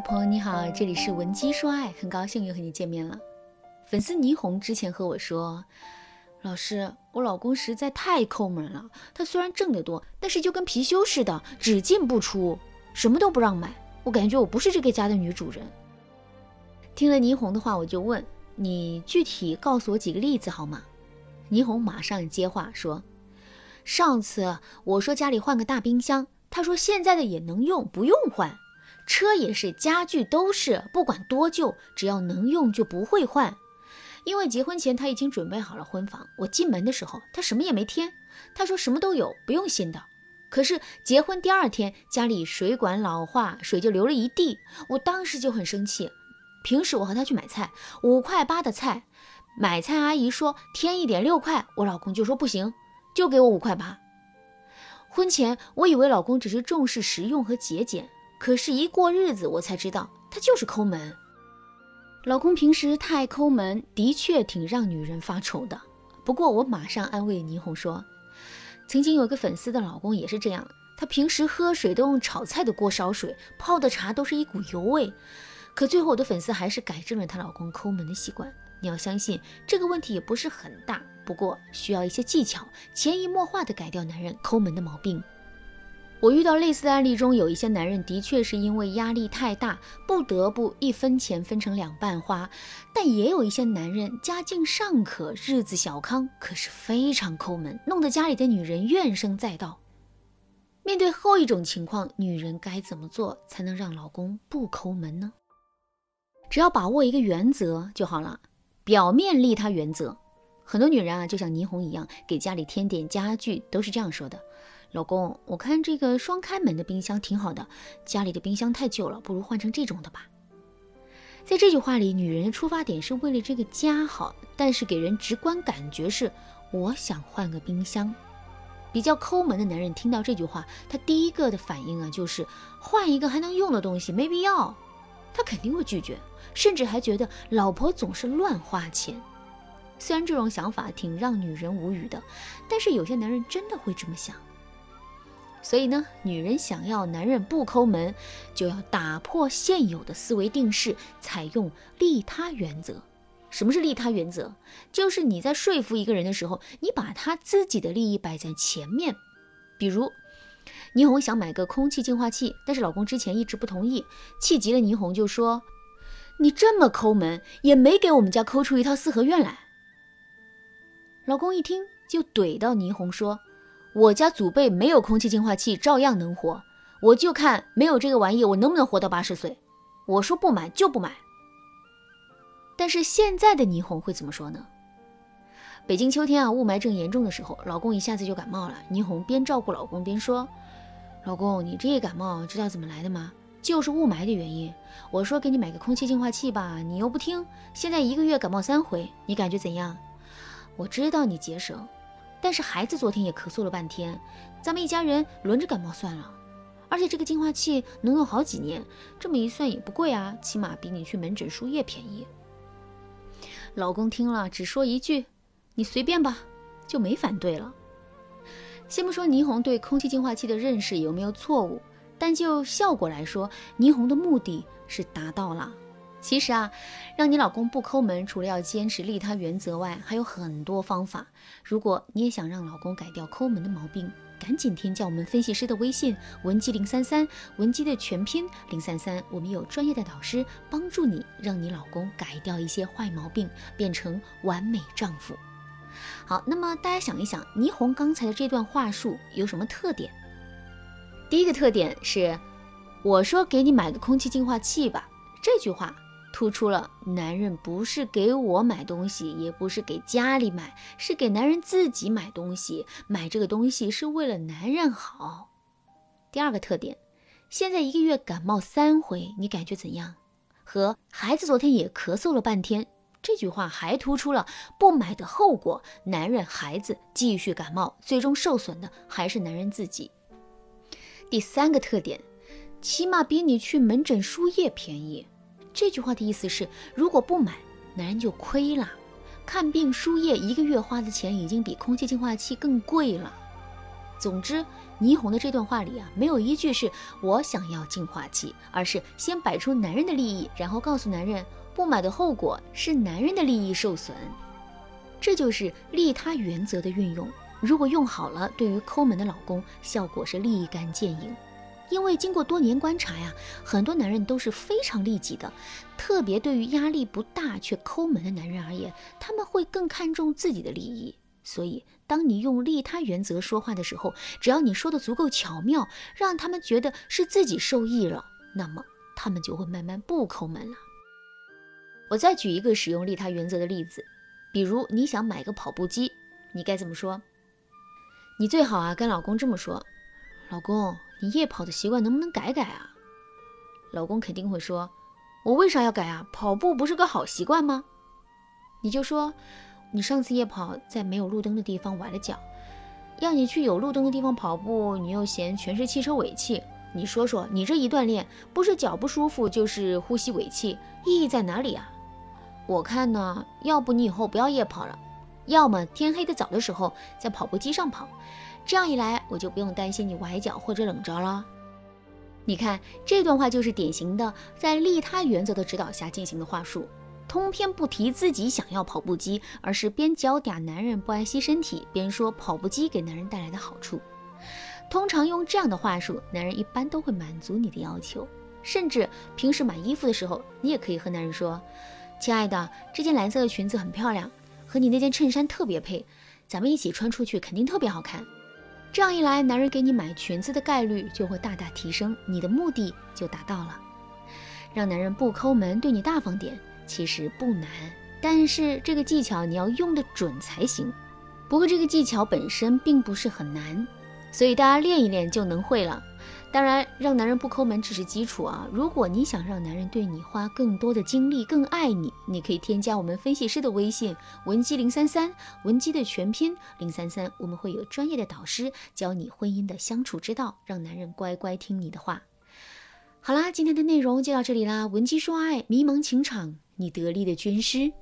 朋友你好，这里是文姬说爱，很高兴又和你见面了。粉丝霓虹之前和我说，老师，我老公实在太抠门了，他虽然挣得多，但是就跟貔貅似的，只进不出，什么都不让买，我感觉我不是这个家的女主人。听了霓虹的话，我就问你具体告诉我几个例子好吗？霓虹马上接话说，上次我说家里换个大冰箱，他说现在的也能用，不用换。车也是，家具都是，不管多旧，只要能用就不会换。因为结婚前他已经准备好了婚房，我进门的时候他什么也没添，他说什么都有，不用新的。可是结婚第二天，家里水管老化，水就流了一地，我当时就很生气。平时我和他去买菜，五块八的菜，买菜阿姨说添一点六块，我老公就说不行，就给我五块八。婚前我以为老公只是重视实用和节俭。可是，一过日子，我才知道他就是抠门。老公平时太抠门，的确挺让女人发愁的。不过，我马上安慰霓虹说，曾经有个粉丝的老公也是这样，他平时喝水都用炒菜的锅烧水，泡的茶都是一股油味。可最后，我的粉丝还是改正了她老公抠门的习惯。你要相信，这个问题也不是很大，不过需要一些技巧，潜移默化的改掉男人抠门的毛病。我遇到类似的案例中，有一些男人的确是因为压力太大，不得不一分钱分成两半花；但也有一些男人家境尚可，日子小康，可是非常抠门，弄得家里的女人怨声载道。面对后一种情况，女人该怎么做才能让老公不抠门呢？只要把握一个原则就好了，表面利他原则。很多女人啊，就像霓虹一样，给家里添点家具，都是这样说的。老公，我看这个双开门的冰箱挺好的，家里的冰箱太旧了，不如换成这种的吧。在这句话里，女人的出发点是为了这个家好，但是给人直观感觉是我想换个冰箱。比较抠门的男人听到这句话，他第一个的反应啊就是换一个还能用的东西，没必要，他肯定会拒绝，甚至还觉得老婆总是乱花钱。虽然这种想法挺让女人无语的，但是有些男人真的会这么想。所以呢，女人想要男人不抠门，就要打破现有的思维定式，采用利他原则。什么是利他原则？就是你在说服一个人的时候，你把他自己的利益摆在前面。比如，霓虹想买个空气净化器，但是老公之前一直不同意，气急了，霓虹就说：“你这么抠门，也没给我们家抠出一套四合院来。”老公一听就怼到霓虹说。我家祖辈没有空气净化器，照样能活。我就看没有这个玩意，我能不能活到八十岁？我说不买就不买。但是现在的霓虹会怎么说呢？北京秋天啊，雾霾正严重的时候，老公一下子就感冒了。霓虹边照顾老公边说：“老公，你这一感冒知道怎么来的吗？就是雾霾的原因。我说给你买个空气净化器吧，你又不听。现在一个月感冒三回，你感觉怎样？我知道你节省。”但是孩子昨天也咳嗽了半天，咱们一家人轮着感冒算了。而且这个净化器能用好几年，这么一算也不贵啊，起码比你去门诊输液便宜。老公听了只说一句：“你随便吧”，就没反对了。先不说霓虹对空气净化器的认识有没有错误，但就效果来说，霓虹的目的是达到了。其实啊，让你老公不抠门，除了要坚持利他原则外，还有很多方法。如果你也想让老公改掉抠门的毛病，赶紧添加我们分析师的微信文姬零三三，文姬的全拼零三三，我们有专业的导师帮助你，让你老公改掉一些坏毛病，变成完美丈夫。好，那么大家想一想，霓虹刚才的这段话术有什么特点？第一个特点是，我说给你买个空气净化器吧，这句话。突出了男人不是给我买东西，也不是给家里买，是给男人自己买东西。买这个东西是为了男人好。第二个特点，现在一个月感冒三回，你感觉怎样？和孩子昨天也咳嗽了半天，这句话还突出了不买的后果：男人、孩子继续感冒，最终受损的还是男人自己。第三个特点，起码比你去门诊输液便宜。这句话的意思是，如果不买，男人就亏了。看病输液一个月花的钱已经比空气净化器更贵了。总之，霓虹的这段话里啊，没有一句是我想要净化器，而是先摆出男人的利益，然后告诉男人不买的后果是男人的利益受损。这就是利他原则的运用。如果用好了，对于抠门的老公，效果是立竿见影。因为经过多年观察呀，很多男人都是非常利己的，特别对于压力不大却抠门的男人而言，他们会更看重自己的利益。所以，当你用利他原则说话的时候，只要你说的足够巧妙，让他们觉得是自己受益了，那么他们就会慢慢不抠门了。我再举一个使用利他原则的例子，比如你想买个跑步机，你该怎么说？你最好啊跟老公这么说：“老公。”你夜跑的习惯能不能改改啊？老公肯定会说：“我为啥要改啊？跑步不是个好习惯吗？”你就说：“你上次夜跑在没有路灯的地方崴了脚，要你去有路灯的地方跑步，你又嫌全是汽车尾气。你说说，你这一锻炼，不是脚不舒服，就是呼吸尾气，意义在哪里啊？我看呢，要不你以后不要夜跑了，要么天黑的早的时候在跑步机上跑。”这样一来，我就不用担心你崴脚或者冷着了。你看这段话就是典型的在利他原则的指导下进行的话术，通篇不提自己想要跑步机，而是边教嗲男人不爱惜身体，边说跑步机给男人带来的好处。通常用这样的话术，男人一般都会满足你的要求。甚至平时买衣服的时候，你也可以和男人说：“亲爱的，这件蓝色的裙子很漂亮，和你那件衬衫特别配，咱们一起穿出去肯定特别好看。”这样一来，男人给你买裙子的概率就会大大提升，你的目的就达到了。让男人不抠门，对你大方点，其实不难，但是这个技巧你要用得准才行。不过这个技巧本身并不是很难，所以大家练一练就能会了。当然，让男人不抠门只是基础啊。如果你想让男人对你花更多的精力，更爱你，你可以添加我们分析师的微信文姬零三三，文姬的全拼零三三，我们会有专业的导师教你婚姻的相处之道，让男人乖乖听你的话。好啦，今天的内容就到这里啦。文姬说爱，迷茫情场，你得力的军师。